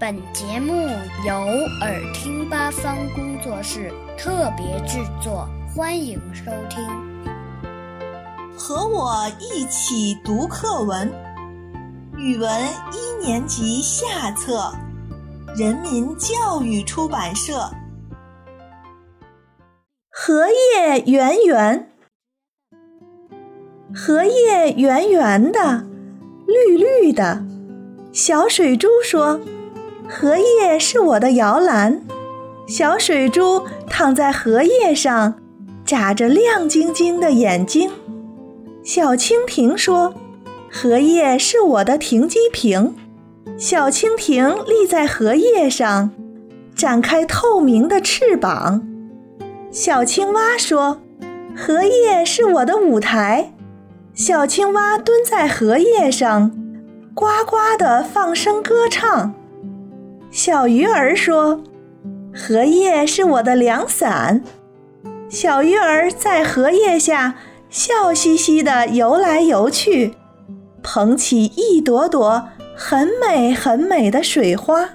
本节目由耳听八方工作室特别制作，欢迎收听。和我一起读课文，语文一年级下册，人民教育出版社。荷叶圆圆，荷叶圆圆的，绿绿的。小水珠说。荷叶是我的摇篮，小水珠躺在荷叶上，眨着亮晶晶的眼睛。小蜻蜓说：“荷叶是我的停机坪，小蜻蜓立在荷叶上，展开透明的翅膀。”小青蛙说：“荷叶是我的舞台，小青蛙蹲在荷叶上，呱呱地放声歌唱。”小鱼儿说：“荷叶是我的凉伞。”小鱼儿在荷叶下笑嘻嘻地游来游去，捧起一朵朵很美很美的水花。